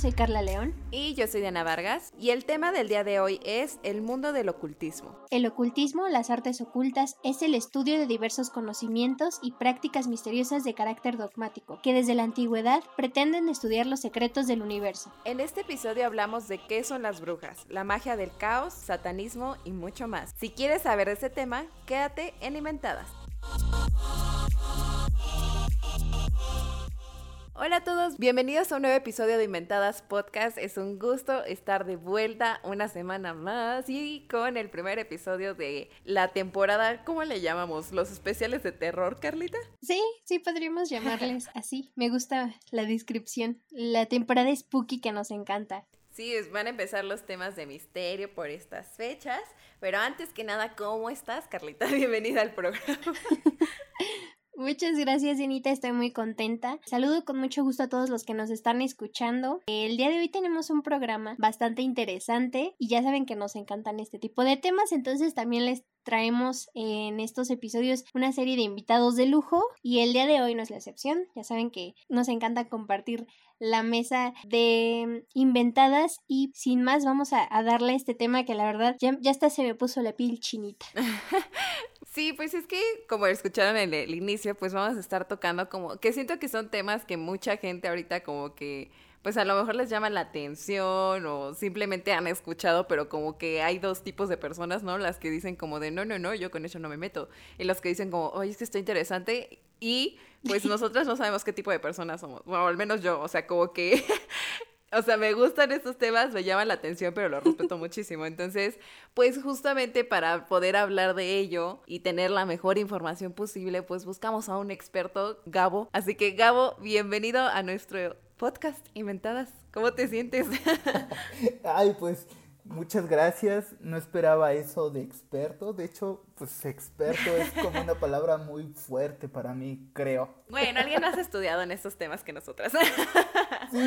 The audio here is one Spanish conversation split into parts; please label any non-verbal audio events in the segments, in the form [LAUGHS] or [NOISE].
Soy Carla León. Y yo soy Diana Vargas. Y el tema del día de hoy es el mundo del ocultismo. El ocultismo, las artes ocultas, es el estudio de diversos conocimientos y prácticas misteriosas de carácter dogmático, que desde la antigüedad pretenden estudiar los secretos del universo. En este episodio hablamos de qué son las brujas, la magia del caos, satanismo y mucho más. Si quieres saber de este tema, quédate en Inventadas. Hola a todos, bienvenidos a un nuevo episodio de Inventadas Podcast. Es un gusto estar de vuelta una semana más y con el primer episodio de la temporada, ¿cómo le llamamos? ¿Los especiales de terror, Carlita? Sí, sí, podríamos llamarles [LAUGHS] así. Me gusta la descripción. La temporada spooky que nos encanta. Sí, van a empezar los temas de misterio por estas fechas, pero antes que nada, ¿cómo estás, Carlita? [LAUGHS] Bienvenida al programa. [LAUGHS] Muchas gracias, Dianita. Estoy muy contenta. Saludo con mucho gusto a todos los que nos están escuchando. El día de hoy tenemos un programa bastante interesante y ya saben que nos encantan este tipo de temas, entonces también les traemos en estos episodios una serie de invitados de lujo y el día de hoy no es la excepción. Ya saben que nos encanta compartir la mesa de inventadas y sin más vamos a, darle este tema que la verdad ya, ya hasta se me puso la piel chinita. [LAUGHS] Sí, pues es que como escucharon en el inicio, pues vamos a estar tocando como que siento que son temas que mucha gente ahorita como que pues a lo mejor les llama la atención o simplemente han escuchado, pero como que hay dos tipos de personas, ¿no? Las que dicen como de no, no, no, yo con eso no me meto. Y los que dicen como, oye, es que está interesante. Y pues [LAUGHS] nosotras no sabemos qué tipo de personas somos. Bueno, al menos yo, o sea, como que [LAUGHS] o sea, me gustan estos temas, me llaman la atención, pero lo respeto muchísimo. Entonces, pues justamente para poder hablar de ello y tener la mejor información posible, pues buscamos a un experto, Gabo. Así que, Gabo, bienvenido a nuestro podcast Inventadas. ¿Cómo te sientes? [LAUGHS] Ay, pues Muchas gracias. No esperaba eso de experto. De hecho, pues experto es como una palabra muy fuerte para mí, creo. Bueno, alguien más ha estudiado en estos temas que nosotras. Sí,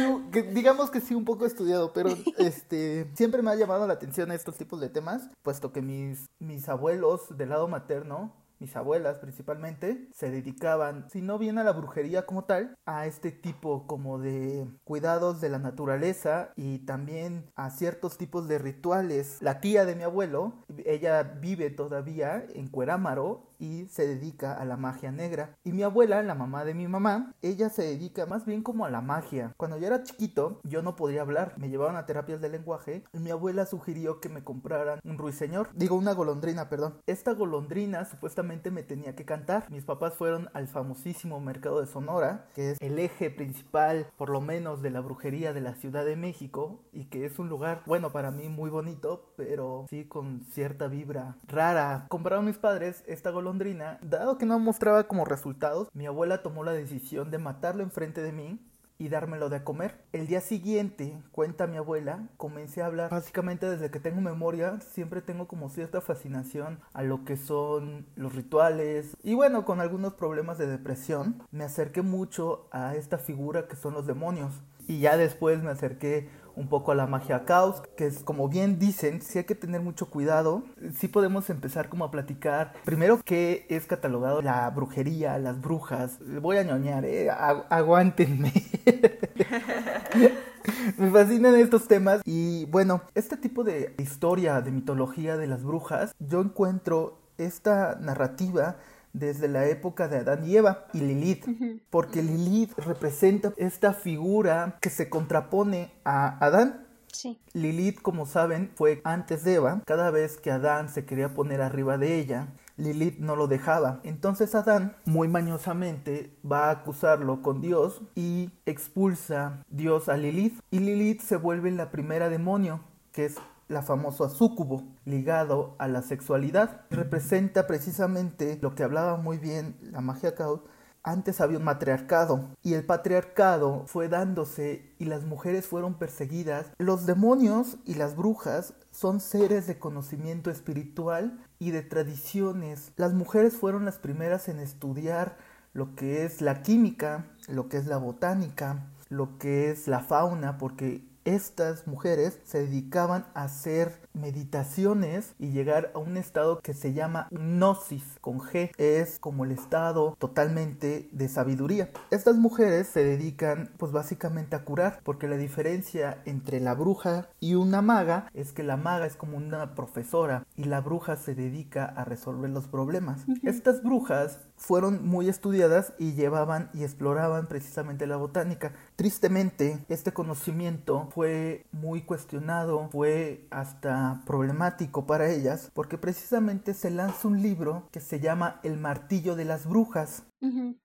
digamos que sí, un poco estudiado, pero este siempre me ha llamado la atención estos tipos de temas, puesto que mis, mis abuelos del lado materno mis abuelas principalmente, se dedicaban, si no bien a la brujería como tal, a este tipo como de cuidados de la naturaleza y también a ciertos tipos de rituales. La tía de mi abuelo, ella vive todavía en Cuerámaro y se dedica a la magia negra. Y mi abuela, la mamá de mi mamá, ella se dedica más bien como a la magia. Cuando yo era chiquito, yo no podía hablar, me llevaban a terapias de lenguaje y mi abuela sugirió que me compraran un ruiseñor, digo una golondrina, perdón. Esta golondrina supuestamente me tenía que cantar. Mis papás fueron al famosísimo mercado de Sonora, que es el eje principal, por lo menos, de la brujería de la Ciudad de México y que es un lugar, bueno, para mí muy bonito, pero sí con cierta vibra rara. Compraron mis padres esta golondrina dado que no mostraba como resultados, mi abuela tomó la decisión de matarlo enfrente de mí y dármelo de comer. El día siguiente, cuenta mi abuela, comencé a hablar. Básicamente desde que tengo memoria, siempre tengo como cierta fascinación a lo que son los rituales. Y bueno, con algunos problemas de depresión, me acerqué mucho a esta figura que son los demonios. Y ya después me acerqué un poco a la magia caos, que es como bien dicen, sí hay que tener mucho cuidado. Sí podemos empezar como a platicar. Primero, ¿qué es catalogado la brujería, las brujas? Voy a ñoñar, ¿eh? aguántenme. [LAUGHS] Me fascinan estos temas y bueno, este tipo de historia, de mitología de las brujas, yo encuentro esta narrativa desde la época de Adán y Eva y Lilith, porque Lilith representa esta figura que se contrapone a Adán. Sí. Lilith, como saben, fue antes de Eva. Cada vez que Adán se quería poner arriba de ella, Lilith no lo dejaba. Entonces Adán, muy mañosamente, va a acusarlo con Dios y expulsa Dios a Lilith. Y Lilith se vuelve la primera demonio, que es la famosa súcubo, ligado a la sexualidad. Representa precisamente lo que hablaba muy bien la magia caos. Antes había un matriarcado y el patriarcado fue dándose y las mujeres fueron perseguidas. Los demonios y las brujas son seres de conocimiento espiritual y de tradiciones. Las mujeres fueron las primeras en estudiar lo que es la química, lo que es la botánica, lo que es la fauna, porque estas mujeres se dedicaban a hacer meditaciones y llegar a un estado que se llama gnosis con G. Es como el estado totalmente de sabiduría. Estas mujeres se dedican pues básicamente a curar porque la diferencia entre la bruja y una maga es que la maga es como una profesora y la bruja se dedica a resolver los problemas. Estas brujas fueron muy estudiadas y llevaban y exploraban precisamente la botánica. Tristemente, este conocimiento fue muy cuestionado, fue hasta problemático para ellas, porque precisamente se lanza un libro que se llama El martillo de las brujas.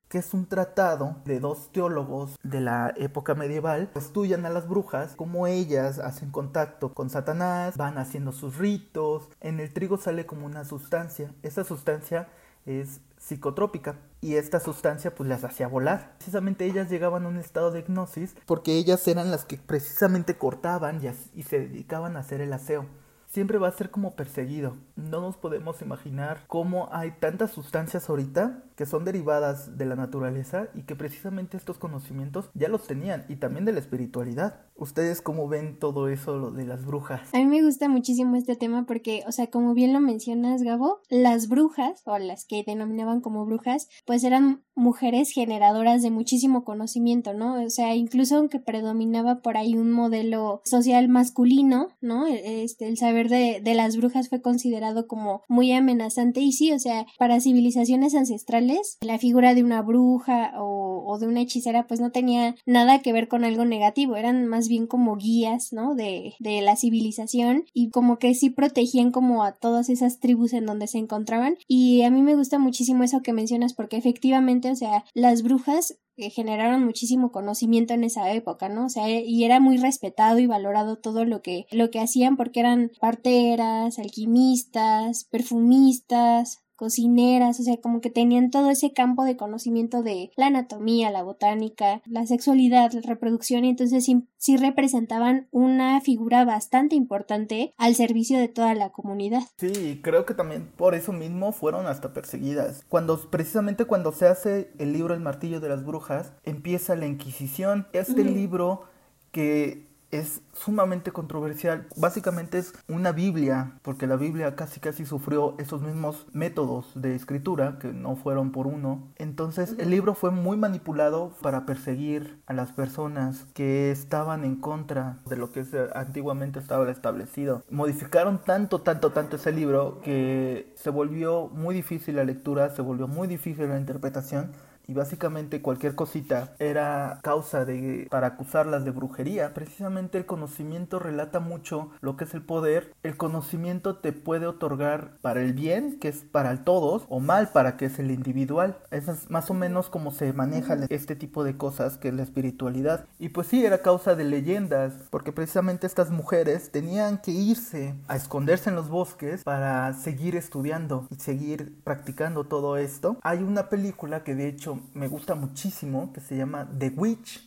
que es un tratado de dos teólogos de la época medieval, estudian a las brujas, cómo ellas hacen contacto con Satanás, van haciendo sus ritos, en el trigo sale como una sustancia, esa sustancia es psicotrópica y esta sustancia pues las hacía volar. Precisamente ellas llegaban a un estado de hipnosis porque ellas eran las que precisamente cortaban y, y se dedicaban a hacer el aseo siempre va a ser como perseguido. No nos podemos imaginar cómo hay tantas sustancias ahorita que son derivadas de la naturaleza y que precisamente estos conocimientos ya los tenían y también de la espiritualidad. ¿Ustedes cómo ven todo eso de las brujas? A mí me gusta muchísimo este tema porque, o sea, como bien lo mencionas, Gabo, las brujas o las que denominaban como brujas, pues eran mujeres generadoras de muchísimo conocimiento, ¿no? O sea, incluso aunque predominaba por ahí un modelo social masculino, ¿no? Este, el saber de las brujas fue considerado como muy amenazante y sí, o sea, para civilizaciones ancestrales, la figura de una bruja o, de una hechicera pues no tenía nada que ver con algo negativo, eran más bien como guías, ¿no? De, de la civilización y como que sí protegían como a todas esas tribus en donde se encontraban y a mí me gusta muchísimo eso que mencionas porque efectivamente, o sea, las brujas que generaron muchísimo conocimiento en esa época, ¿no? O sea, y era muy respetado y valorado todo lo que, lo que hacían porque eran parteras, alquimistas, perfumistas, cocineras, o sea, como que tenían todo ese campo de conocimiento de la anatomía, la botánica, la sexualidad, la reproducción, y entonces sí, representaban una figura bastante importante al servicio de toda la comunidad. Sí, creo que también por eso mismo fueron hasta perseguidas. Cuando, precisamente cuando se hace el libro El martillo de las brujas, empieza la Inquisición. Este libro que es sumamente controversial. Básicamente es una Biblia, porque la Biblia casi casi sufrió esos mismos métodos de escritura, que no fueron por uno. Entonces el libro fue muy manipulado para perseguir a las personas que estaban en contra de lo que antiguamente estaba establecido. Modificaron tanto, tanto, tanto ese libro que se volvió muy difícil la lectura, se volvió muy difícil la interpretación y básicamente cualquier cosita era causa de para acusarlas de brujería. Precisamente el conocimiento relata mucho lo que es el poder. El conocimiento te puede otorgar para el bien, que es para todos, o mal para que es el individual. Eso es más o menos como se maneja este tipo de cosas que es la espiritualidad. Y pues sí, era causa de leyendas, porque precisamente estas mujeres tenían que irse a esconderse en los bosques para seguir estudiando y seguir practicando todo esto. Hay una película que de hecho me gusta muchísimo, que se llama The Witch.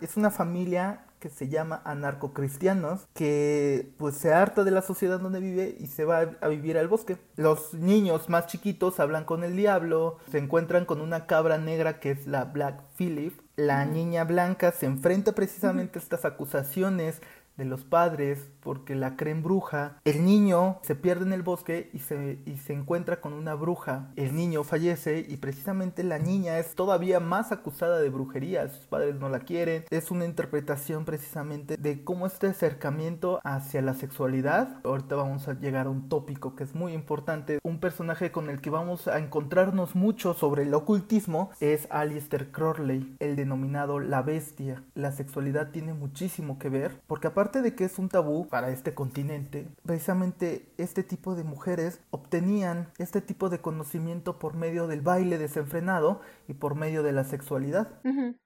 Es una familia que se llama anarcocristianos, que pues se harta de la sociedad donde vive y se va a vivir al bosque. Los niños más chiquitos hablan con el diablo, se encuentran con una cabra negra que es la Black Phillip. La niña blanca se enfrenta precisamente a estas acusaciones de los padres porque la creen bruja. El niño se pierde en el bosque y se, y se encuentra con una bruja. El niño fallece y precisamente la niña es todavía más acusada de brujería. Sus padres no la quieren. Es una interpretación precisamente de cómo este acercamiento hacia la sexualidad. Ahorita vamos a llegar a un tópico que es muy importante. Un personaje con el que vamos a encontrarnos mucho sobre el ocultismo es Alistair Crowley, el denominado la bestia. La sexualidad tiene muchísimo que ver porque aparte de que es un tabú para este continente, precisamente este tipo de mujeres obtenían este tipo de conocimiento por medio del baile desenfrenado y por medio de la sexualidad.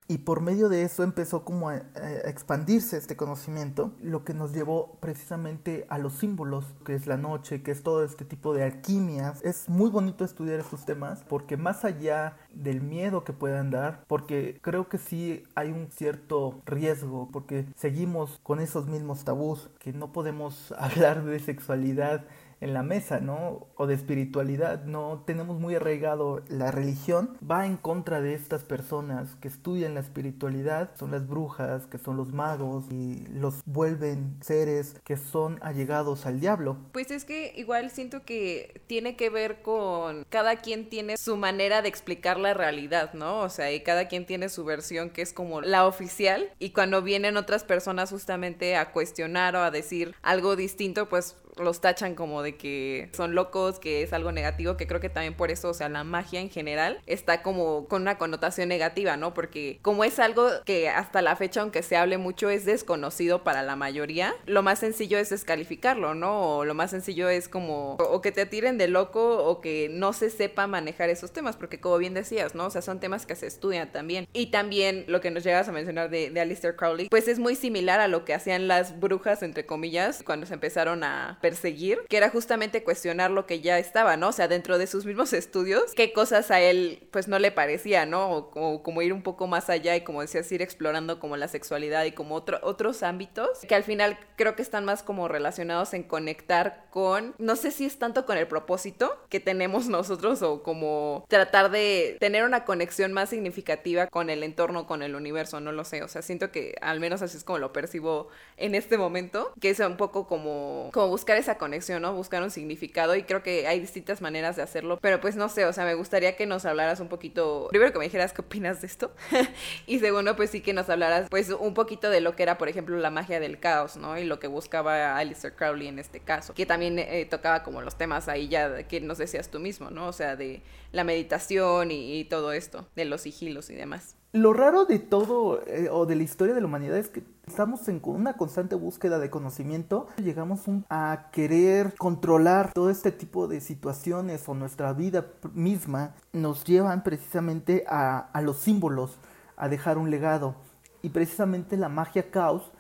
Y por medio de eso empezó como a, expandirse este conocimiento, lo que nos llevó precisamente a los símbolos, que es la noche, que es todo este tipo de alquimias. Es muy bonito estudiar estos temas porque más allá del miedo que puedan dar, porque creo que sí hay un cierto riesgo, porque seguimos con esos mismos tabús, que no podemos [LAUGHS] hablar de sexualidad en la mesa, ¿no? O de espiritualidad, no tenemos muy arraigado la religión, va en contra de estas personas que estudian la espiritualidad, son las brujas, que son los magos y los vuelven seres que son allegados al diablo. Pues es que igual siento que tiene que ver con cada quien tiene su manera de explicar la realidad, ¿no? O sea, y cada quien tiene su versión que es como la oficial y cuando vienen otras personas justamente a cuestionar o a decir algo distinto, pues los tachan como de que son locos, que es algo negativo, que creo que también por eso, o sea, la magia en general está como con una connotación negativa, ¿no? Porque como es algo que hasta la fecha, aunque se hable mucho, es desconocido para la mayoría, lo más sencillo es descalificarlo, ¿no? O lo más sencillo es como, o que te tiren de loco o que no se sepa manejar esos temas, porque como bien decías, ¿no? O sea, son temas que se estudian también. Y también lo que nos llegas a mencionar de, de Alistair Crowley, pues es muy similar a lo que hacían las brujas, entre comillas, cuando se empezaron a perseguir, que era justamente cuestionar lo que ya estaba, ¿no? O sea, dentro de sus mismos estudios, qué cosas a él pues no le parecía, ¿no? O, como ir un poco más allá y como decías, ir explorando como la sexualidad y como otro, otros ámbitos, que al final creo que están más como relacionados en conectar con, no sé si es tanto con el propósito que tenemos nosotros o como tratar de tener una conexión más significativa con el entorno, con el universo, no lo sé, o sea, siento que al menos así es como lo percibo en este momento, que es un poco como, como buscar esa conexión, ¿no? Buscar un significado y creo que hay distintas maneras de hacerlo, pero pues no sé, o sea, me gustaría que nos hablaras un poquito, primero que me dijeras qué opinas de esto [LAUGHS] y segundo pues sí que nos hablaras pues un poquito de lo que era, por ejemplo, la magia del caos, ¿no? Y lo que buscaba Alistair Crowley en este caso, que también eh, tocaba como los temas ahí ya que nos decías tú mismo, ¿no? O sea, de la meditación y todo esto, de los sigilos y demás. Lo raro de todo eh, o de la historia de la humanidad es que estamos en una constante búsqueda de conocimiento. Llegamos a querer controlar todo este tipo de situaciones o nuestra vida misma nos llevan precisamente a, a los símbolos, a dejar un legado. Y precisamente la magia caos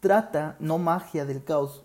trata, no magia del caos,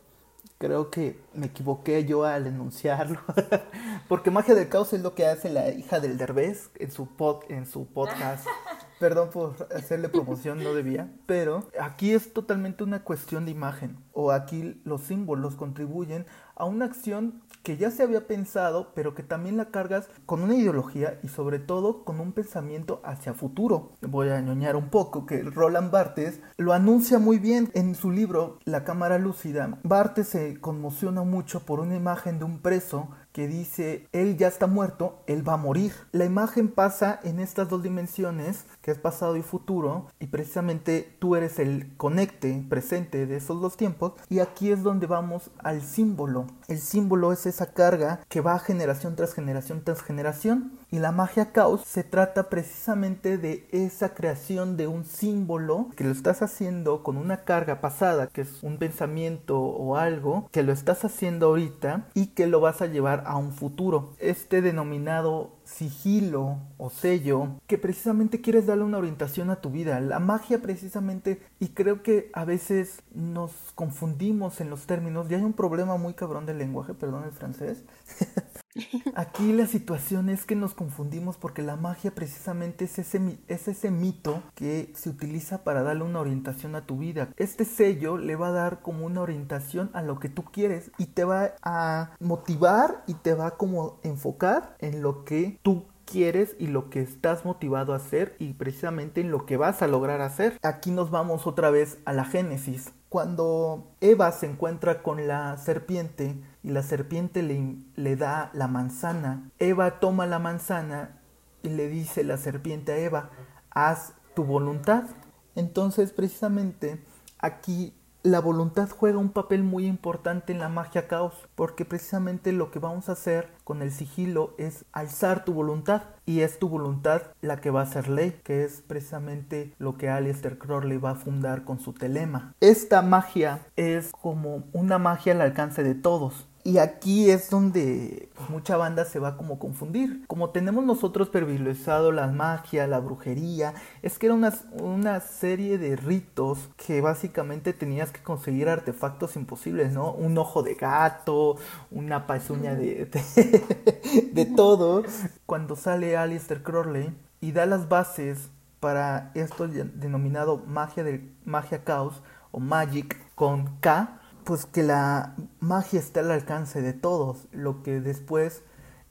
creo que me equivoqué yo al enunciarlo. [LAUGHS] Porque Magia del Caos es lo que hace la hija del Derbez en su, pod, en su podcast. [LAUGHS] Perdón por hacerle promoción, no debía. Pero aquí es totalmente una cuestión de imagen. O aquí los símbolos contribuyen a una acción que ya se había pensado, pero que también la cargas con una ideología y sobre todo con un pensamiento hacia futuro. Voy a ñoñar un poco que Roland Barthes lo anuncia muy bien en su libro La Cámara Lúcida. Barthes se conmociona mucho por una imagen de un preso que dice, él ya está muerto, él va a morir. La imagen pasa en estas dos dimensiones, que es pasado y futuro, y precisamente tú eres el conecte presente de esos dos tiempos, y aquí es donde vamos al símbolo. El símbolo es esa carga que va generación tras generación tras generación, y la magia caos se trata precisamente de esa creación de un símbolo que lo estás haciendo con una carga pasada, que es un pensamiento o algo, que lo estás haciendo ahorita y que lo vas a llevar a un futuro. Este denominado sigilo o sello que precisamente quieres darle una orientación a tu vida. La magia precisamente, y creo que a veces nos confundimos en los términos, y hay un problema muy cabrón del lenguaje, perdón el francés. [LAUGHS] Aquí la situación es que nos confundimos porque la magia precisamente es ese, es ese mito que se utiliza para darle una orientación a tu vida. Este sello le va a dar como una orientación a lo que tú quieres y te va a motivar y te va a como enfocar en lo que tú quieres y lo que estás motivado a hacer y precisamente en lo que vas a lograr hacer. Aquí nos vamos otra vez a la Génesis. Cuando Eva se encuentra con la serpiente y la serpiente le, le da la manzana, Eva toma la manzana y le dice la serpiente a Eva, haz tu voluntad. Entonces precisamente aquí la voluntad juega un papel muy importante en la magia caos, porque precisamente lo que vamos a hacer con el sigilo es alzar tu voluntad, y es tu voluntad la que va a ser ley, que es precisamente lo que Alistair Crowley va a fundar con su telema. Esta magia es como una magia al alcance de todos. Y aquí es donde mucha banda se va como confundir. Como tenemos nosotros privilegiado la magia, la brujería, es que era una, una, serie de ritos que básicamente tenías que conseguir artefactos imposibles, ¿no? Un ojo de gato, una pezuña de, de, [LAUGHS] de todo. Cuando sale Alistair Crowley y da las bases para esto denominado magia, de, magia caos o magic con K, pues que la magia está al alcance de todos, lo que después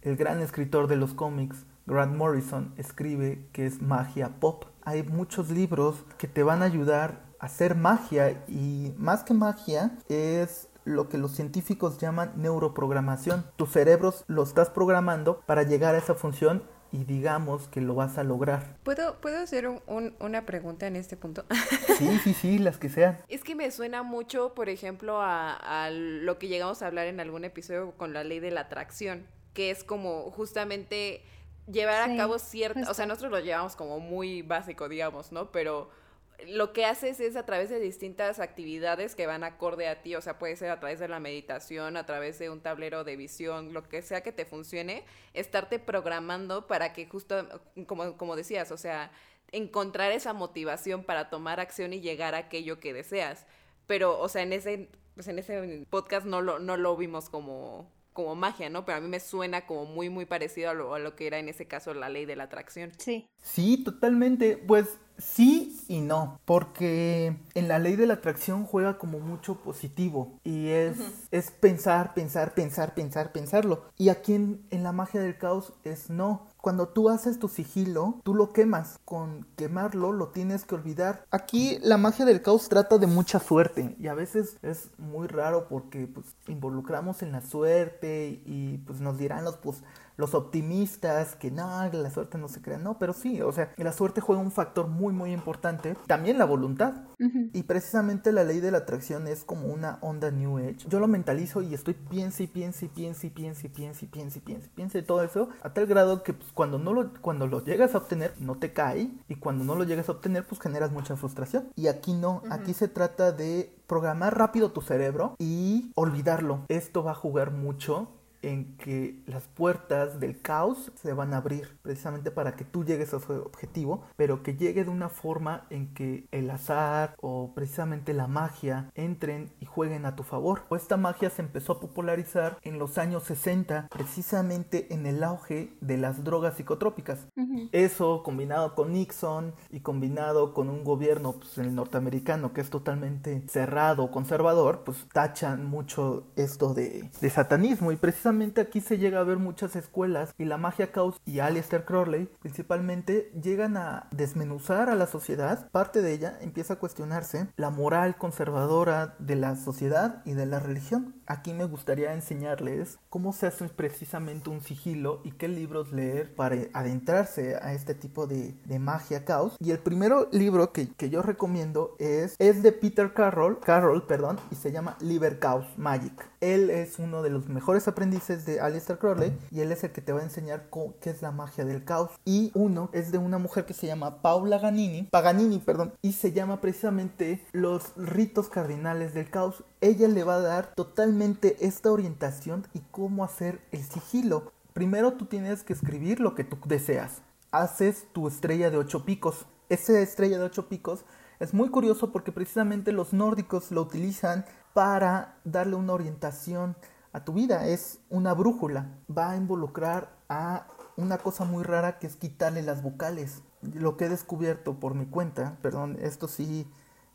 el gran escritor de los cómics, Grant Morrison, escribe que es magia pop. Hay muchos libros que te van a ayudar a hacer magia y más que magia es lo que los científicos llaman neuroprogramación. Tu cerebro lo estás programando para llegar a esa función y digamos que lo vas a lograr. ¿Puedo, ¿puedo hacer una pregunta en este punto? [LAUGHS] Sí, sí, sí, las que sean. Es que me suena mucho, por ejemplo, a, lo que llegamos a hablar en algún episodio con la ley de la atracción, que es como justamente llevar a cabo cierta, o sea, nosotros lo llevamos como muy básico, digamos, ¿no? Pero lo que haces es a través de distintas actividades que van acorde a ti, o sea, puede ser a través de la meditación, a través de un tablero de visión, lo que sea que te funcione, estarte programando para que justo, como, como decías, o sea, encontrar esa motivación para tomar acción y llegar a aquello que deseas. Pero, o sea, en ese, pues en ese podcast no lo, no lo vimos como, como magia, ¿no? Pero a mí me suena como muy, muy parecido a lo, a lo que era en ese caso la ley de la atracción. Sí. Sí, totalmente. Pues Sí y no, porque en la ley de la atracción juega como mucho positivo y es, es pensar, pensar, pensar, pensar, pensarlo. Y aquí en, en la magia del caos es no. Cuando tú haces tu sigilo, tú lo quemas. Con quemarlo lo tienes que olvidar. Aquí la magia del caos trata de mucha suerte y a veces es muy raro porque pues involucramos en la suerte y pues nos dirán los pues los optimistas que no, la suerte no se crea, no, pero sí, o sea, la suerte juega un factor muy, muy importante, también la voluntad. Y precisamente la ley de la atracción es como una onda New Age. Yo lo mentalizo y estoy piense y piense y piense y piense y piense y piense y piense, piense todo eso, a tal grado que pues, cuando, no lo, cuando lo llegas a obtener no te cae y cuando no lo llegas a obtener pues generas mucha frustración. Y aquí no, aquí se trata de programar rápido tu cerebro y olvidarlo. Esto va a jugar mucho en que las puertas del caos se van a abrir precisamente para que tú llegues a su objetivo, pero que llegue de una forma en que el azar o precisamente la magia entren y jueguen a tu favor. esta magia se empezó a popularizar en los años 60, precisamente en el auge de las drogas psicotrópicas. Eso combinado con Nixon y combinado con un gobierno pues, el norteamericano que es totalmente cerrado, conservador, pues tachan mucho esto de, de satanismo y precisamente aquí se llega a ver muchas escuelas y la magia caos y Aleister Crowley principalmente llegan a desmenuzar a la sociedad. Parte de ella empieza a cuestionarse la moral conservadora de la sociedad y de la religión. Aquí me gustaría enseñarles cómo se hace precisamente un sigilo y qué libros leer para adentrarse a este tipo de, magia caos. Y el primero libro que, que, yo recomiendo es, es de Peter Carroll, Carroll perdón, y se llama Liber Chaos Magic. Él es uno de los mejores aprendices es de Alistair Crowley y él es el que te va a enseñar qué es la magia del caos. Y uno es de una mujer que se llama Paula Ganini, Paganini, perdón, y se llama precisamente Los ritos cardinales del caos. Ella le va a dar totalmente esta orientación y cómo hacer el sigilo. Primero tú tienes que escribir lo que tú deseas. Haces tu estrella de ocho picos. Esa estrella de ocho picos es muy curioso porque precisamente los nórdicos lo utilizan para darle una orientación a tu vida, es una brújula. Va a involucrar a una cosa muy rara que es quitarle las vocales. Lo que he descubierto por mi cuenta, perdón, esto sí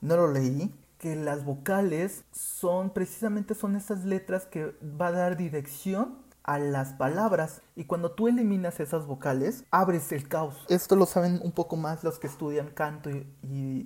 no lo leí, que las vocales son precisamente son estas letras que va a dar dirección a las palabras y cuando tú eliminas esas vocales abres el caos. Esto lo saben un poco más los que estudian canto y,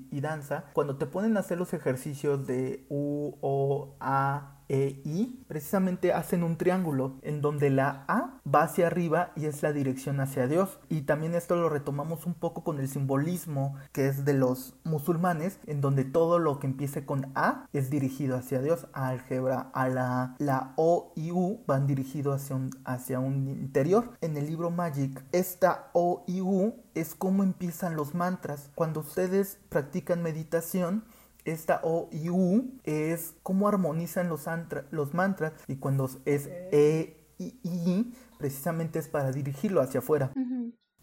y danza. Cuando te ponen a hacer los ejercicios de U, O, A, e I precisamente hacen un triángulo en donde la A va hacia arriba y es la dirección hacia Dios. Y también esto lo retomamos un poco con el simbolismo que es de los musulmanes, en donde todo lo que empiece con A es dirigido hacia Dios, a álgebra, a la, la O y U van dirigidos hacia un, hacia un interior. En el libro Magic, esta O y U es como empiezan los mantras. Cuando ustedes practican meditación, esta O y U es cómo armonizan los, los mantras y cuando es E y I precisamente es para dirigirlo hacia afuera.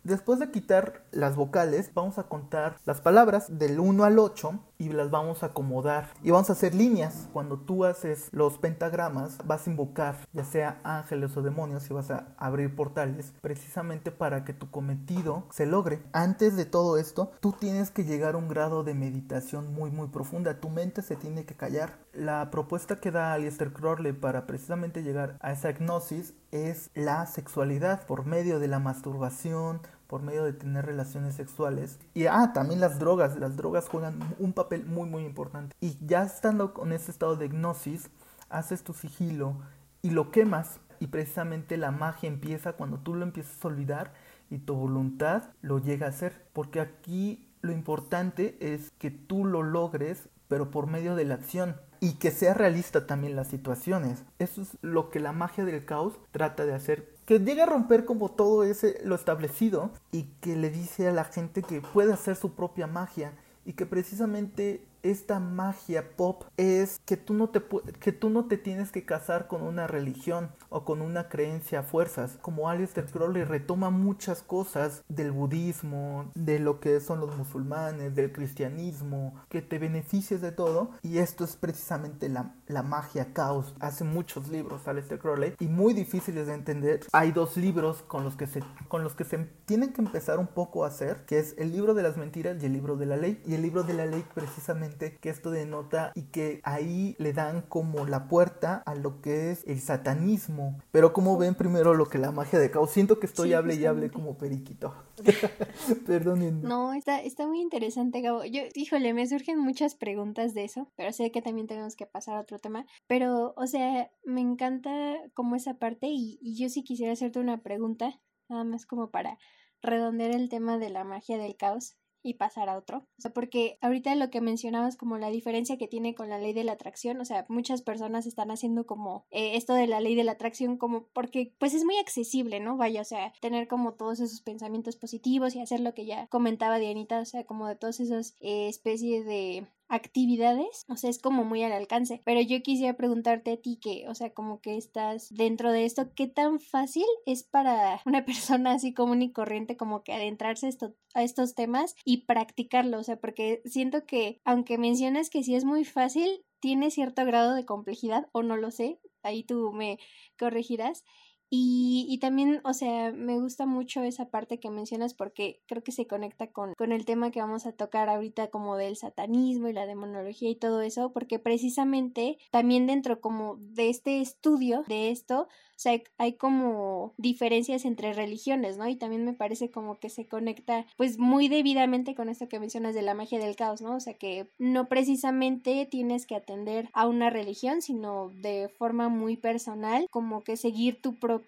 Después de quitar las vocales, vamos a contar las palabras del 1 al 8 y las vamos a acomodar. Y vamos a hacer líneas. Cuando tú haces los pentagramas, vas a invocar ya sea ángeles o demonios y vas a abrir portales precisamente para que tu cometido se logre. Antes de todo esto, tú tienes que llegar a un grado de meditación muy muy profunda. Tu mente se tiene que callar. La propuesta que da Aleister Crowley para precisamente llegar a esa hipnosis es la sexualidad por medio de la masturbación, por medio de tener relaciones sexuales. Y ah, también las drogas, las drogas juegan un papel muy muy importante. Y ya estando con ese estado de hipnosis, haces tu sigilo y lo quemas y precisamente la magia empieza cuando tú lo empiezas a olvidar y tu voluntad lo llega a hacer, porque aquí lo importante es que tú lo logres, pero por medio de la acción y que sea realista también las situaciones. Eso es lo que la magia del caos trata de hacer. Que llega a romper como todo ese lo establecido y que le dice a la gente que puede hacer su propia magia y que precisamente esta magia pop es que tú no te que tú no te tienes que casar con una religión o con una creencia a fuerzas. Como Alistair Crowley retoma muchas cosas del budismo de lo que son los musulmanes del cristianismo que te beneficies de todo. Y esto es precisamente la, la magia caos. Hace muchos libros Alistair Crowley y muy difíciles de entender. Hay dos libros con los que se con los que se tienen que empezar un poco a hacer que es el libro de las mentiras y el libro de la ley. Y el libro de la ley precisamente que esto denota y que ahí le dan como la puerta a lo que es el satanismo. Pero como ven primero lo que la magia de caos, siento que estoy hable y hable como periquito. [LAUGHS] Perdón. No, está, está muy interesante, Gabo. Yo, híjole, me surgen muchas preguntas de eso, pero sé que también tenemos que pasar a otro tema. Pero, o sea, me encanta como esa parte y, y yo sí quisiera hacerte una pregunta, nada más como para redondear el tema de la magia del caos y pasar a otro. O sea, porque ahorita lo que mencionabas como la diferencia que tiene con la ley de la atracción, o sea, muchas personas están haciendo como eh, esto de la ley de la atracción como porque pues es muy accesible, ¿no? Vaya, o sea, tener como todos esos pensamientos positivos y hacer lo que ya comentaba Dianita, o sea, como de todas esas eh, especies de actividades, o sea, es como muy al alcance. Pero yo quisiera preguntarte a ti que, o sea, como que estás dentro de esto, ¿qué tan fácil es para una [LAUGHS] persona así común y corriente como que adentrarse esto, a estos temas y practicarlo? O sea, porque siento que, aunque mencionas que sí es muy fácil, tiene cierto grado de complejidad, o no lo sé, ahí tú me corregirás. Y, y, también, o sea, me gusta mucho esa parte que mencionas porque creo que se conecta con, con el tema que vamos a tocar ahorita como del satanismo y la demonología y todo eso, porque precisamente también dentro como de este estudio de esto, o sea, hay como diferencias entre religiones, ¿no? Y también me parece como que se conecta pues muy debidamente con esto que mencionas de la magia del caos, ¿no? O sea, que no precisamente tienes que atender a una religión, sino de forma muy personal, como que seguir tu propio,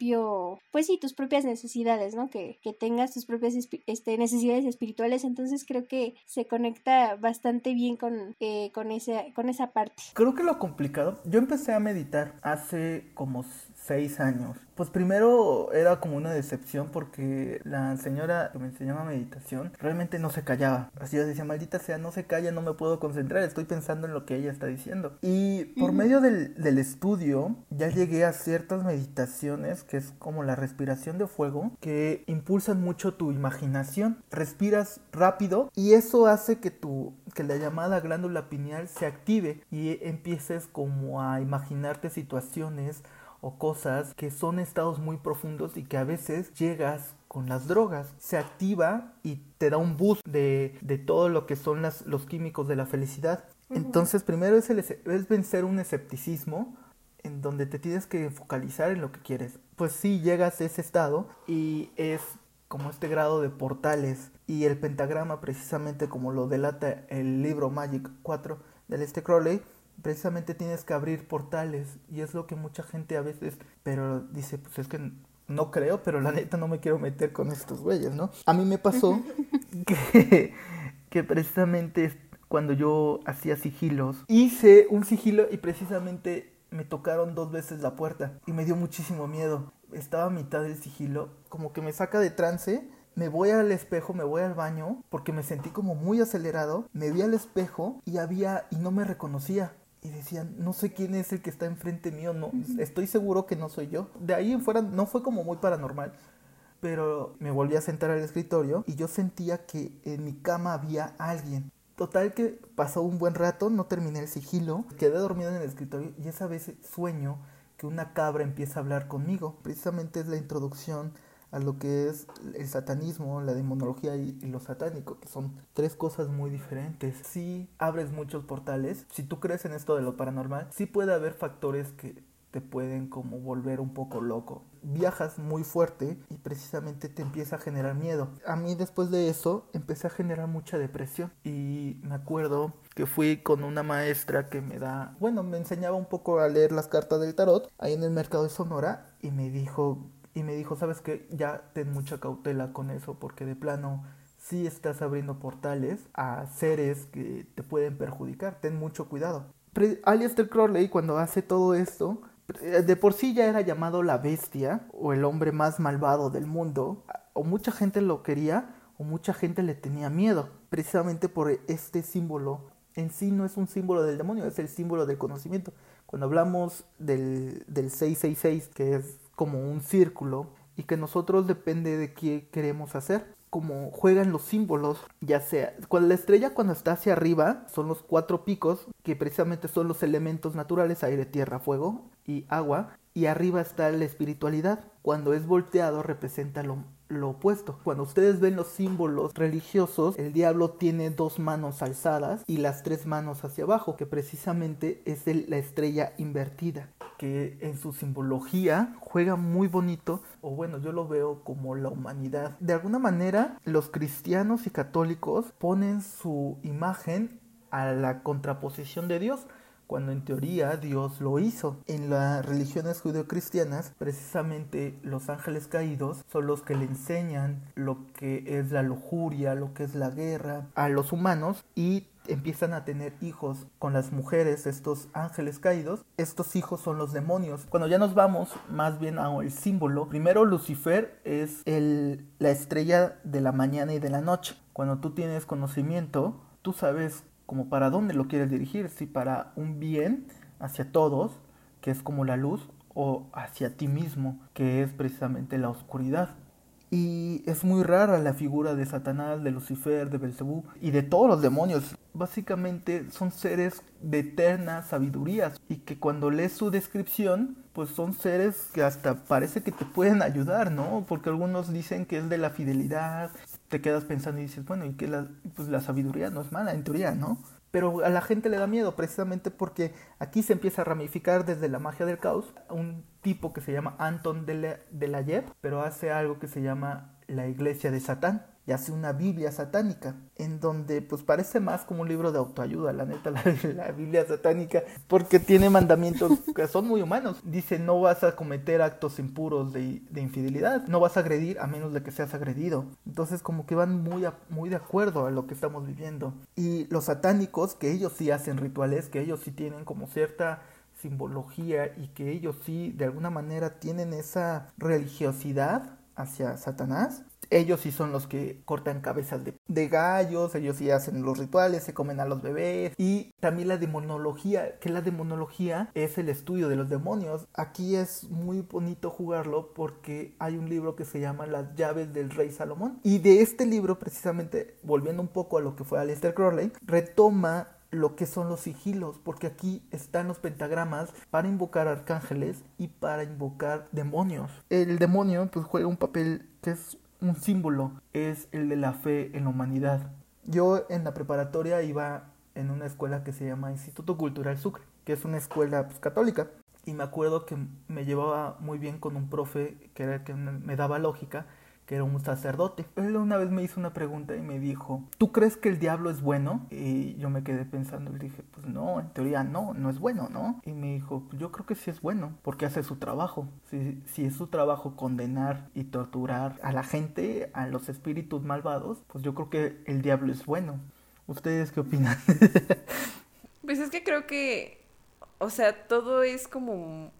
pues sí, tus propias necesidades, ¿no? Que, que tengas tus propias este, necesidades espirituales, entonces creo que se conecta bastante bien con, eh, con, ese, con esa parte. Creo que lo complicado, yo empecé a meditar hace como seis años. Pues primero era como una decepción porque la señora que me enseñaba meditación realmente no se callaba. Así yo decía, maldita sea, no se calla, no me puedo concentrar, estoy pensando en lo que ella está diciendo. Y por medio del, del estudio ya llegué a ciertas meditaciones que es como la respiración de fuego que impulsan mucho tu imaginación. Respiras rápido y eso hace que tu que la llamada glándula pineal se active y empieces como a imaginarte situaciones o cosas que son estados muy profundos y que a veces llegas con las drogas. Se activa y te da un boost de, de todo lo que son las, los químicos de la felicidad. Entonces, primero es, el, es vencer un escepticismo en donde te tienes que focalizar en lo que quieres. Pues sí, llegas a ese estado y es como este grado de portales y el pentagrama precisamente como lo delata el libro Magic 4 del este Crowley precisamente tienes que abrir portales y es lo que mucha gente a veces, pero dice, pues es que no creo, pero la neta no me quiero meter con estos güeyes, ¿no? A mí me pasó [LAUGHS] que, que precisamente cuando yo hacía sigilos, hice un sigilo y precisamente me tocaron dos veces la puerta y me dio muchísimo miedo. Estaba a mitad del sigilo, como que me saca de trance me voy al espejo, me voy al baño, porque me sentí como muy acelerado, me vi al espejo y había, y no me reconocía y decían, no sé quién es el que está enfrente mío, no, estoy seguro que no soy yo. De ahí en fuera no fue como muy paranormal, pero me volví a sentar al escritorio y yo sentía que en mi cama había alguien. Total que pasó un buen rato, no terminé el sigilo, quedé dormido en el escritorio y esa vez sueño que una cabra empieza a hablar conmigo. Precisamente es la introducción a lo que es el satanismo, la demonología y, lo satánico, que son tres cosas muy diferentes. Si abres muchos portales, si tú crees en esto de lo paranormal, sí puede haber factores que te pueden como volver un poco loco. Viajas muy fuerte y precisamente te empieza a generar miedo. A mí después de eso empecé a generar mucha depresión y me acuerdo que fui con una maestra que me da, bueno, me enseñaba un poco a leer las cartas del tarot ahí en el mercado de Sonora y me dijo y me dijo, "¿Sabes qué? Ya ten mucha cautela con eso porque de plano sí estás abriendo portales a seres que te pueden perjudicar, ten mucho cuidado." Alistair Crowley cuando hace todo esto de por sí ya era llamado la bestia o el hombre más malvado del mundo, o mucha gente lo quería o mucha gente le tenía miedo, precisamente por este símbolo. En sí no es un símbolo del demonio, es el símbolo del conocimiento. Cuando hablamos del, del 666, que es como un círculo, y que nosotros depende de qué queremos hacer como juegan los símbolos, ya sea, cuando la estrella cuando está hacia arriba son los cuatro picos, que precisamente son los elementos naturales, aire, tierra, fuego y agua, y arriba está la espiritualidad. Cuando es volteado representa lo, lo opuesto. Cuando ustedes ven los símbolos religiosos, el diablo tiene dos manos alzadas y las tres manos hacia abajo, que precisamente es la estrella invertida, que en su simbología juega muy bonito, o bueno, yo lo veo como la humanidad. De alguna manera, los cristianos y católicos ponen su imagen a la contraposición de Dios cuando en teoría Dios lo hizo. En las religiones judeocristianas, precisamente los ángeles caídos son los que le enseñan lo que es la lujuria, lo que es la guerra a los humanos y empiezan a tener hijos con las mujeres, estos ángeles caídos, estos hijos son los demonios. Cuando ya nos vamos más bien al símbolo, primero Lucifer es el, la estrella de la mañana y de la noche. Cuando tú tienes conocimiento, tú sabes como para dónde lo quieres dirigir, si para un bien hacia todos, que es como la luz, o hacia ti mismo, que es precisamente la oscuridad. Y es muy rara la figura de Satanás, de Lucifer, de Belcebú y de todos los demonios. Básicamente son seres de eterna sabiduría y que cuando lees su descripción, pues son seres que hasta parece que te pueden ayudar, ¿no? Porque algunos dicen que es de la fidelidad, te quedas pensando y dices, bueno, y que la, pues la sabiduría no es mala en teoría, ¿no? Pero a la gente le da miedo precisamente porque aquí se empieza a ramificar desde la magia del caos un tipo que se llama Anton de la, de pero hace algo que se llama la iglesia de Satán y hace una Biblia satánica, en donde pues parece más como un libro de autoayuda, la neta, [LAUGHS] la, Biblia satánica, porque tiene mandamientos [LAUGHS] que son muy humanos. Dice, no vas a cometer actos impuros de, de, infidelidad, no vas a agredir a menos de que seas agredido. Entonces como que van muy, muy de acuerdo a lo que estamos viviendo. Y los satánicos, que ellos sí hacen rituales, que ellos sí tienen como cierta simbología y que ellos sí de alguna manera tienen esa religiosidad hacia Satanás, ellos sí son los que cortan cabezas de, gallos, ellos sí hacen los rituales, se comen a los bebés. Y también la demonología, que la demonología es el estudio de los demonios. Aquí es muy bonito jugarlo porque hay un libro que se llama Las llaves del rey Salomón. Y de este libro, precisamente, volviendo un poco a lo que fue Aleister Crowley, retoma lo que son los sigilos, porque aquí están los pentagramas para invocar arcángeles y para invocar demonios. El demonio pues juega un papel que es un símbolo es el de la fe en la humanidad. Yo en la preparatoria iba en una escuela que se llama Instituto Cultural Sucre, que es una escuela pues, católica. Y me acuerdo que me llevaba muy bien con un profe que era el que me daba lógica era un sacerdote. Él una vez me hizo una pregunta y me dijo, ¿tú crees que el diablo es bueno? Y yo me quedé pensando y dije, pues no, en teoría no, no es bueno, ¿no? Y me dijo, pues yo creo que sí es bueno, porque hace su trabajo. Si, si es su trabajo condenar y torturar a la gente, a los espíritus malvados, pues yo creo que el diablo es bueno. ¿Ustedes qué opinan? [LAUGHS] pues es que creo que, o sea, todo es como,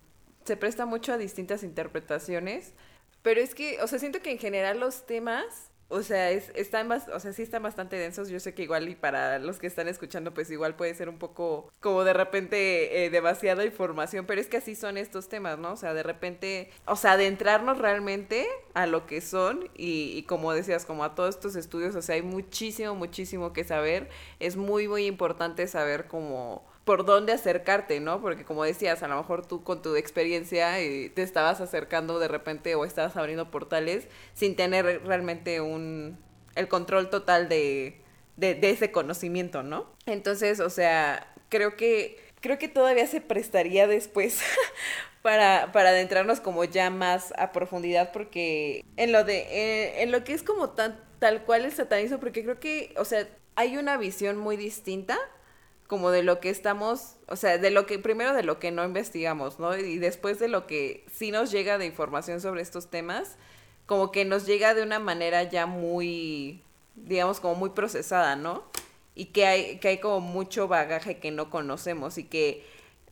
se presta mucho a distintas interpretaciones pero es que, o sea, siento que en general los temas o sea, es, están más, o sea, sí están bastante densos. Yo sé que igual y para los que están escuchando, pues igual puede ser un poco como de repente eh, demasiada información, pero es que así son estos temas, ¿no? O sea, de repente, o sea, adentrarnos realmente a lo que son y, y como decías, como a todos estos estudios, o sea, hay muchísimo, muchísimo que saber. Es muy, muy importante saber cómo por dónde acercarte, ¿no? Porque como decías, a lo mejor tú con tu experiencia eh, te estabas acercando de repente o estabas abriendo portales sin tener realmente un el control total de, de, ese conocimiento, ¿no? Entonces, o sea, creo que creo que todavía se prestaría después [LAUGHS] para, para adentrarnos como ya más a profundidad porque en lo de eh, en lo que es como tan tal cual el satanismo porque creo que o sea hay una visión muy distinta como de lo que estamos, o sea, de lo que, primero de lo que no investigamos, ¿no? Y después de lo que sí nos llega de información sobre estos temas, como que nos llega de una manera ya muy, digamos, como muy procesada, ¿no? Y que hay, que hay como mucho bagaje que no conocemos y que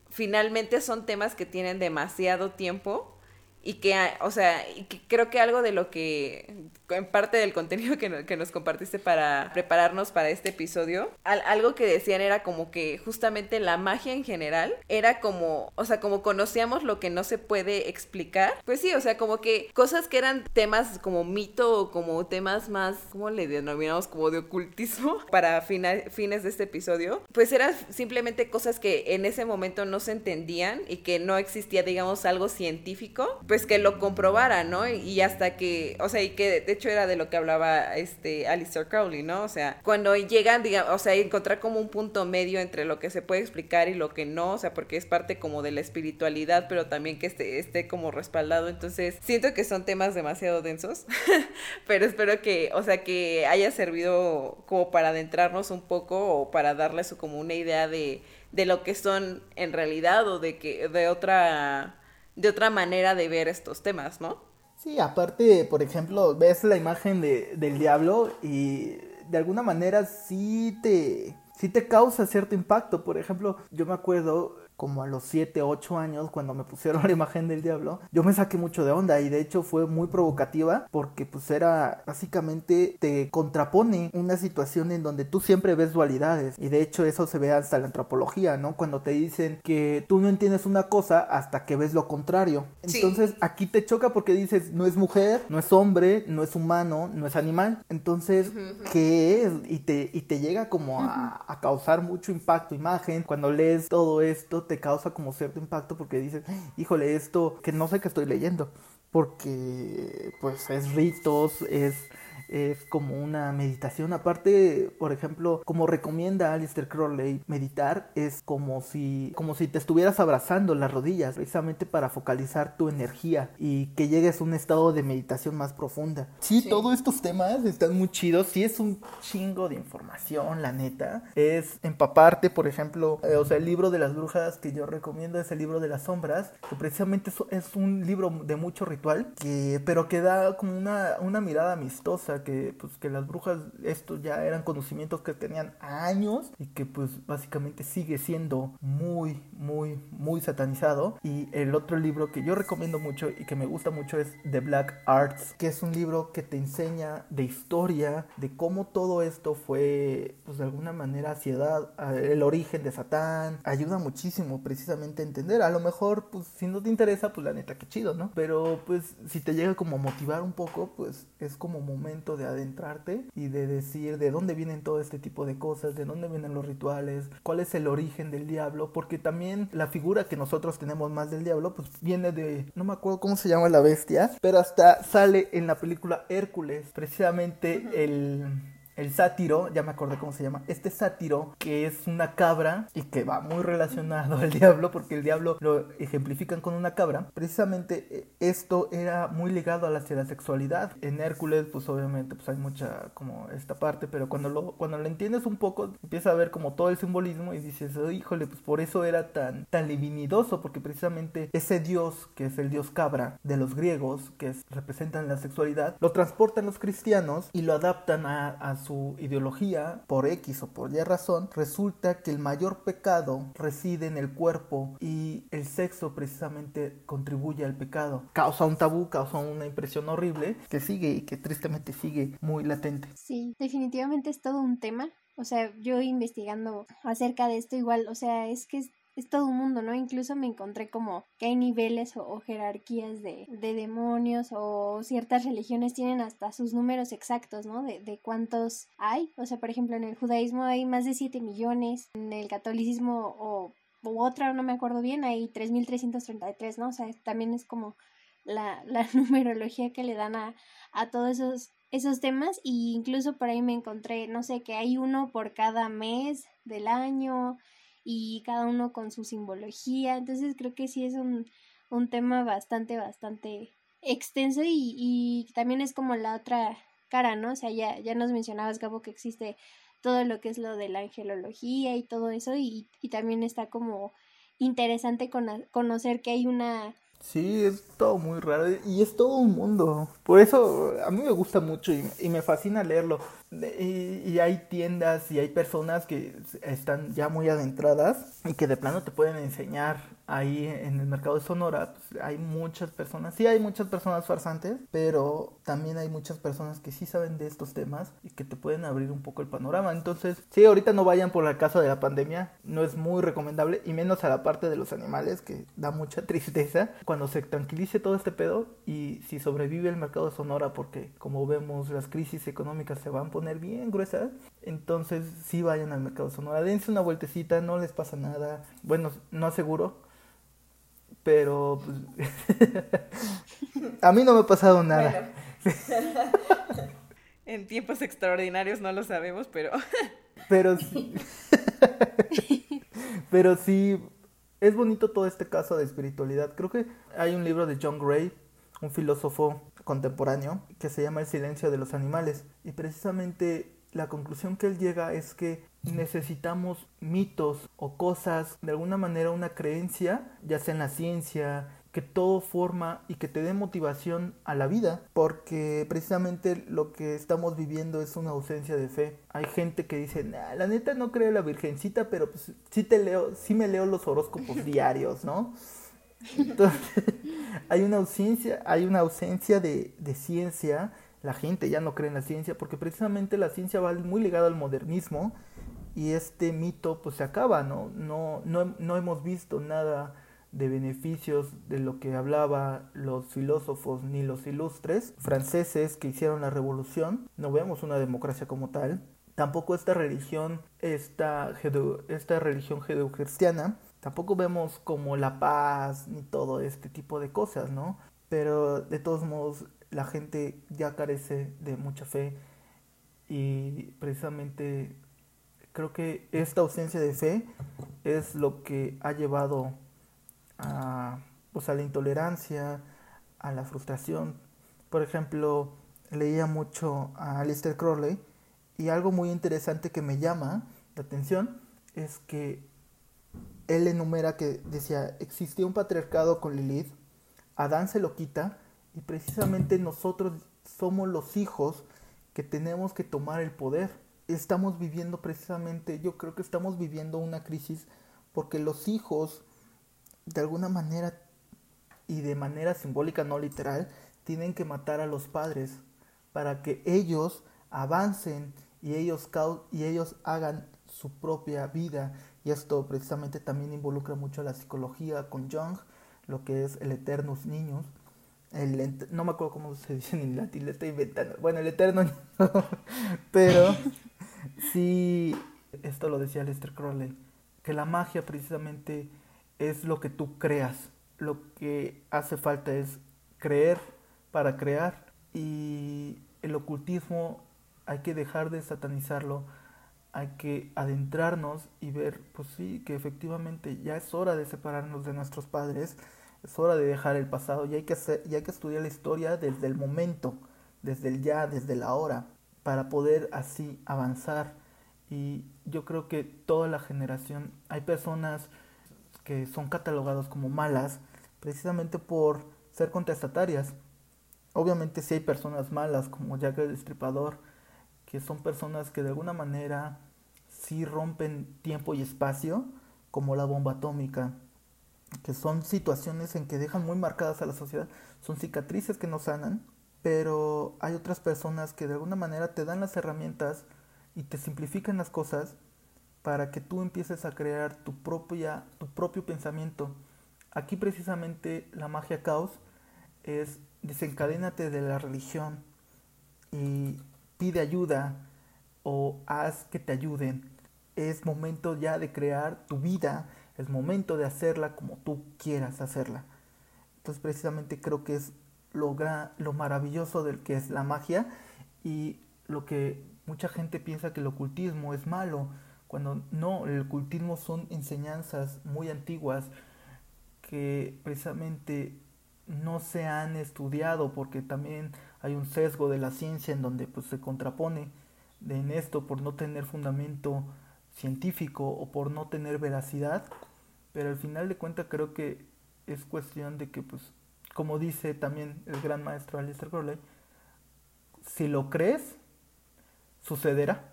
finalmente son temas que tienen demasiado tiempo y que, o sea, y creo que algo de lo que, en parte del contenido que, nos compartiste para prepararnos para este episodio, algo que decían era como que justamente la magia en general era como, o sea, como conocíamos lo que no se puede explicar, pues sí, o sea, como que cosas que eran temas como mito o como temas más, ¿cómo le denominamos? Como de ocultismo [LAUGHS] para fines de este episodio, pues eran simplemente cosas que en ese momento no se entendían y que no existía, digamos, algo científico pues que lo comprobara, ¿no? Y hasta que, o sea, y que de era de lo que hablaba este Alistair Crowley, ¿no? O sea, cuando llegan, digamos, o sea, encontrar como un punto medio entre lo que se puede explicar y lo que no, o sea, porque es parte como de la espiritualidad, pero también que esté, esté como respaldado. Entonces, siento que son temas demasiado densos, [LAUGHS] pero espero que, o sea, que haya servido como para adentrarnos un poco o para darles como una idea de, de lo que son en realidad o de que de otra de otra manera de ver estos temas, ¿no? Sí, aparte, por ejemplo, ves la imagen de, del diablo y de alguna manera sí te, sí te causa cierto impacto. Por ejemplo, yo me acuerdo como a los 7, 8 años, cuando me pusieron [LAUGHS] la imagen del diablo, yo me saqué mucho de onda y de hecho fue muy provocativa porque pues era básicamente te contrapone una situación en donde tú siempre ves dualidades y de hecho eso se ve hasta la antropología, ¿no? Cuando te dicen que tú no entiendes una cosa hasta que ves lo contrario. Entonces aquí te choca porque dices, no es mujer, no es hombre, no es humano, no es animal. Entonces, ¿qué es? Y te, y te llega como a, a causar mucho impacto, imagen. Cuando lees todo esto, te causa como cierto impacto porque dices, híjole, esto que no sé qué estoy leyendo, porque pues es ritos, es es como una meditación. Aparte, por ejemplo, como recomienda Alistair Crowley, meditar es como si, como si te estuvieras abrazando las rodillas, precisamente para focalizar tu energía y que llegues a un estado de meditación más profunda. Sí, todos estos temas están muy chidos. Sí, es un chingo de información, la neta. Es empaparte, por ejemplo, eh, o sea, el libro de las brujas que yo recomiendo es el libro de las sombras, que precisamente es, un libro de mucho ritual, que, pero que da como una, una mirada amistosa que pues que las brujas esto ya eran conocimientos que tenían años y que pues básicamente sigue siendo muy muy muy satanizado. Y el otro libro que yo recomiendo mucho y que me gusta mucho es The Black Arts que es un libro que te enseña de historia de cómo todo esto fue pues de alguna manera ansiedad el origen de Satán. Ayuda muchísimo precisamente a entender. A lo mejor pues si no te interesa pues la neta que chido no pero pues si te llega como a motivar un poco pues es como momento de adentrarte y de decir de dónde vienen todo este tipo de cosas, de dónde vienen los rituales, cuál es el origen del diablo, porque también la figura que nosotros tenemos más del diablo, pues viene de, no me acuerdo cómo se llama la bestia, pero hasta sale en la película Hércules, precisamente el el sátiro, ya me acordé cómo se llama, este sátiro que es una cabra y que va muy relacionado al diablo porque el diablo lo ejemplifican con una cabra, precisamente eh, esto era muy ligado a la, sexualidad. En Hércules pues obviamente pues hay mucha como esta parte, pero cuando lo, cuando lo entiendes un poco empieza a ver como todo el simbolismo y dices, oh, híjole, pues por eso era tan, tan divinidoso porque precisamente ese dios que es el dios cabra de los griegos que representan la sexualidad, lo transportan los cristianos y lo adaptan a, a su su ideología, por X o por Y razón, resulta que el mayor pecado reside en el cuerpo y el sexo precisamente contribuye al pecado. Causa un tabú, causa una impresión horrible que sigue y que tristemente sigue muy latente. Sí, definitivamente es todo un tema. O sea, yo investigando acerca de esto igual, o sea, es que es todo un mundo, ¿no? Incluso me encontré como que hay niveles o, jerarquías de, de, demonios o ciertas religiones tienen hasta sus números exactos, ¿no? De, de cuántos hay. O sea, por ejemplo, en el judaísmo hay más de 7 millones, en el catolicismo o u otra, no me acuerdo bien, hay 3.333, ¿no? O sea, también es como la, la [LAUGHS] numerología que le dan a, a todos esos, esos temas y incluso por ahí me encontré, no sé, que hay uno por cada mes del año y cada uno con su simbología. Entonces creo que sí es un, un tema bastante, bastante extenso y, y, también es como la otra cara, ¿no? O sea, ya, ya nos mencionabas, Gabo, que existe todo lo que es lo de la angelología y todo eso y, y también está como interesante conocer que hay una Sí, es todo muy raro y es todo un mundo. Por eso a mí me gusta mucho y, y me fascina leerlo. Y, y, hay tiendas y hay personas que están ya muy adentradas y que de plano te pueden enseñar ahí en el mercado de Sonora pues, hay muchas personas, sí hay muchas personas farsantes, pero también hay muchas personas que sí saben de estos temas y que te pueden abrir un poco el panorama. Entonces, sí, ahorita no vayan por la casa de la pandemia, no es muy recomendable, y menos a la parte de los animales, que da mucha [LAUGHS] tristeza. Cuando se tranquilice todo este pedo y si sobrevive el mercado de Sonora, porque como vemos las crisis económicas se van a poner bien gruesas, entonces sí vayan al mercado Sonora, dense una vueltecita, no les pasa nada. Bueno, no aseguro pero pues, [LAUGHS] a mí no me ha pasado nada. [LAUGHS] en tiempos extraordinarios no lo sabemos, pero... [LAUGHS] pero sí. pero sí, es bonito todo este caso de espiritualidad. Creo que hay un libro de John Gray, un filósofo contemporáneo, que se llama El silencio de los animales. Y precisamente la conclusión que él llega es que necesitamos mitos o cosas, de alguna manera una creencia, ya sea en la ciencia, que todo forma y que te dé motivación a la vida, porque precisamente lo que estamos viviendo es una ausencia de fe. Hay gente que dice, la neta no creo en la virgencita, pero pues sí te leo, sí me leo los horóscopos [LAUGHS] diarios, ¿no? Entonces, [LAUGHS] hay una ausencia, hay una ausencia de, de ciencia la gente ya no cree en la ciencia porque precisamente la ciencia va muy ligada al modernismo y este mito pues se acaba, ¿no? No, no, no hemos visto nada de beneficios de lo que hablaban los filósofos ni los ilustres franceses que hicieron la revolución. No vemos una democracia como tal. Tampoco esta religión, esta, esta religión judeocristiana, tampoco vemos como la paz ni todo este tipo de cosas, ¿no? Pero de todos modos la gente ya carece de mucha fe y precisamente creo que esta ausencia de fe es lo que ha llevado a, pues, a la intolerancia, a la frustración. Por ejemplo, leía mucho a Alistair Crowley y algo muy interesante que me llama la atención es que él enumera que decía, existía un patriarcado con Lilith, Adán se lo quita y precisamente nosotros somos los hijos que tenemos que tomar el poder. Estamos viviendo precisamente, yo creo que estamos viviendo una crisis porque los hijos, de alguna manera y de manera simbólica, no literal, tienen que matar a los padres para que ellos avancen y ellos, y ellos hagan su propia vida. Y esto precisamente también involucra mucho a la psicología con Jung, lo que es el Eternus Niños, no me acuerdo cómo se dice en latín, le estoy inventando. Bueno, el eterno. [LAUGHS] pero sí, esto lo decía Lester Crowley, que la magia precisamente es lo que tú creas. Lo que hace falta es creer para crear. Y el ocultismo hay que dejar de satanizarlo. Hay que adentrarnos y ver, pues sí, que efectivamente ya es hora de separarnos de nuestros padres es hora de dejar el pasado y hay que, hacer, y hay que estudiar la historia desde el momento, desde el ya, desde la hora, para poder así avanzar. Y yo creo que toda la generación, hay personas que son catalogadas como malas precisamente por ser contestatarias. Obviamente sí hay personas malas como Jack el Destripador que son personas que de alguna manera sí rompen tiempo y espacio, como la bomba atómica, que son situaciones en que dejan muy marcadas a la sociedad, son cicatrices que no sanan, pero hay otras personas que de alguna manera te dan las herramientas y te simplifican las cosas para que tú empieces a crear tu, propia, tu propio pensamiento. Aquí precisamente la magia caos es desencadénate de la religión y pide ayuda o haz que te ayuden. Es momento ya de crear tu vida, es momento de hacerla como tú quieras hacerla. Entonces precisamente creo que es lo, lo maravilloso del que es la magia y lo que mucha gente piensa que el ocultismo es malo, cuando no, el ocultismo son enseñanzas muy antiguas que precisamente no se han estudiado porque también hay un sesgo de la ciencia en donde pues se contrapone en esto por no tener fundamento científico o por no tener veracidad, pero al final de cuentas creo que es cuestión de que pues como dice también el gran maestro Alistair Crowley, si lo crees, sucederá.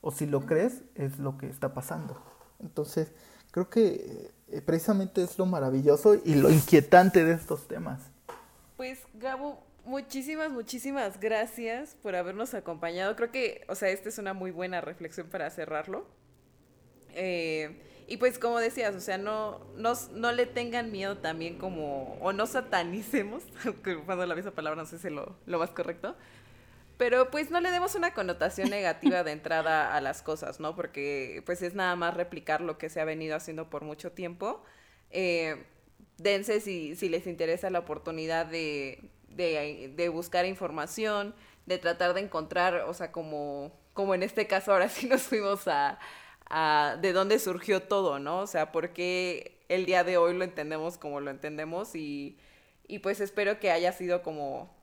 O si lo crees, es lo que está pasando. Entonces, creo que eh, precisamente es lo maravilloso y lo inquietante de estos temas. Pues, Gabo, muchísimas, muchísimas gracias por habernos acompañado. Creo que, o sea, esta es una muy buena reflexión para cerrarlo. Eh, y pues como decías, o sea, no, no, no le tengan miedo también como, o no satanicemos, [LAUGHS] que cuando la misma palabra no sé si es lo, lo más correcto, pero pues no le demos una connotación negativa de entrada a las cosas, ¿no? Porque pues es nada más replicar lo que se ha venido haciendo por mucho tiempo. Eh, dense si, si les interesa la oportunidad de, de, buscar información, de tratar de encontrar, o sea, como, como en este caso ahora sí nos fuimos a, a de dónde surgió todo, ¿no? O sea, por qué el día de hoy lo entendemos como lo entendemos y, y pues espero que haya sido como,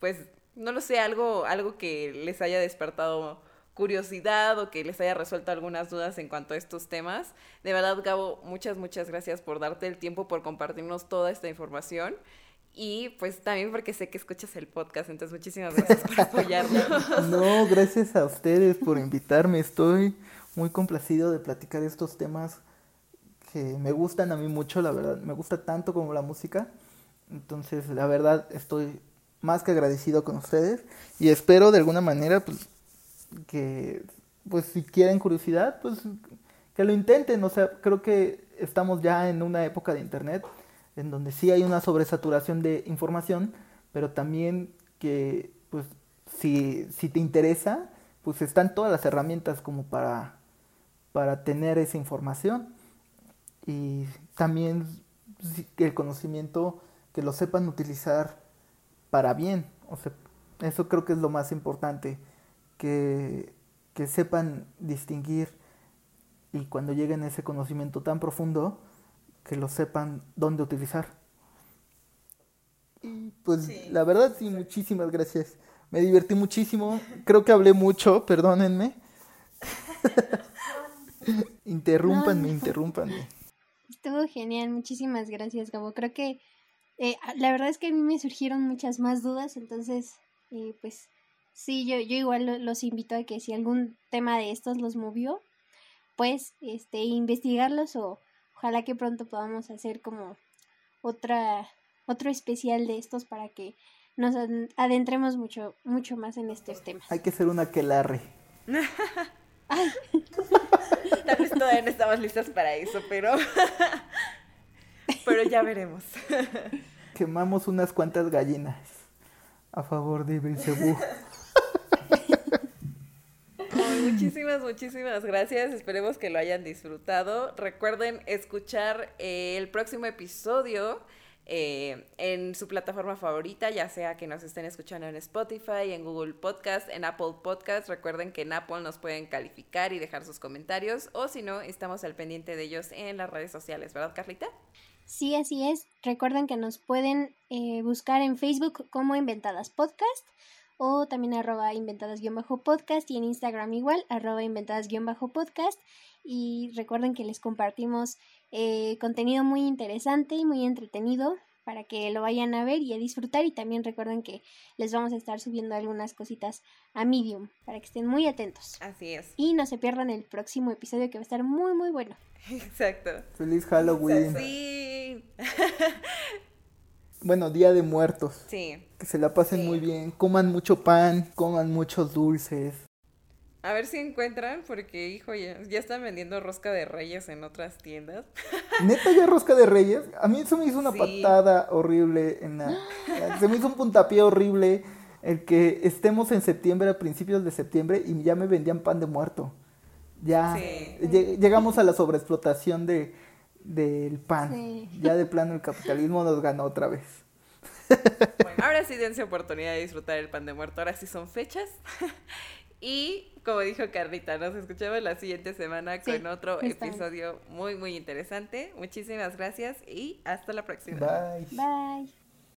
pues no lo sé, algo, algo que les haya despertado curiosidad o que les haya resuelto algunas dudas en cuanto a estos temas. De verdad, Gabo, muchas, muchas gracias por darte el tiempo, por compartirnos toda esta información. Y pues también porque sé que escuchas el podcast, entonces muchísimas gracias por apoyarnos. [LAUGHS] No, gracias a ustedes por invitarme. Estoy muy complacido de platicar estos temas que me gustan a mí mucho, la verdad. Me gusta tanto como la música. Entonces, la verdad, estoy más que agradecido con ustedes y espero de alguna manera pues que pues si quieren curiosidad pues que lo intenten o sea creo que estamos ya en una época de internet en donde sí hay una sobresaturación de información pero también que pues si, si te interesa pues están todas las herramientas como para para tener esa información y también el conocimiento que lo sepan utilizar para bien. O sea, eso creo que es lo más importante, que, que sepan distinguir y cuando lleguen a ese conocimiento tan profundo, que lo sepan dónde utilizar. Y pues la verdad sí, muchísimas gracias. Me divertí muchísimo. Creo que hablé mucho, perdónenme. [LAUGHS] interrúmpanme, interrúmpanme. Estuvo genial, muchísimas gracias, Gabo. Creo que eh, la verdad es que a mí me surgieron muchas más dudas, entonces, eh, pues sí, yo, yo igual los invito a que si algún tema de estos los movió, pues este, investigarlos o ojalá que pronto podamos hacer como otra, otro especial de estos para que nos adentremos mucho, mucho más en estos temas. Hay que hacer una aquelarre. [LAUGHS] Tal vez todavía no estamos listas para eso, pero [LAUGHS] pero ya veremos. Quemamos unas cuantas gallinas a favor de Belcebú. [LAUGHS] muchísimas, muchísimas gracias. Esperemos que lo hayan disfrutado. Recuerden escuchar eh, el próximo episodio eh, en su plataforma favorita, ya sea que nos estén escuchando en Spotify, en Google Podcast, en Apple Podcast. Recuerden que en Apple nos pueden calificar y dejar sus comentarios, o si no, estamos al pendiente de ellos en las redes sociales, ¿verdad, Carlita? Sí, así es. Recuerden que nos pueden eh, buscar en Facebook como Inventadas Podcast o también arroba inventadas-podcast y en Instagram igual, arroba inventadas-podcast. Y recuerden que les compartimos eh, contenido muy interesante y muy entretenido para que lo vayan a ver y a disfrutar y también recuerden que les vamos a estar subiendo algunas cositas a Medium para que estén muy atentos. Así es. Y no se pierdan el próximo episodio que va a estar muy muy bueno. [LAUGHS] Exacto. Feliz Halloween. Sí. [LAUGHS] Bueno, Día de Muertos. Sí. Que se la pasen Sí. muy bien. Coman mucho pan, coman muchos dulces. A ver si encuentran, porque, hijo, ya, ya están vendiendo rosca de reyes en otras tiendas. [LAUGHS] Neta ya rosca de reyes. A mí eso me hizo una Sí. patada horrible. En la- [GASPS] se me hizo un puntapié horrible el que estemos en septiembre, a principios de septiembre, y ya me vendían pan de muerto. Ya Sí. lle- llegamos a la sobreexplotación de del pan. Sí. Ya de plano el capitalismo nos ganó otra vez. Bueno, ahora sí dense oportunidad de disfrutar el pan de muerto. Ahora sí son fechas. [LAUGHS] Y como dijo Carlita, nos escuchamos la siguiente semana Sí, con otro episodio muy, muy interesante. Muchísimas gracias y hasta la próxima. Bye. Bye.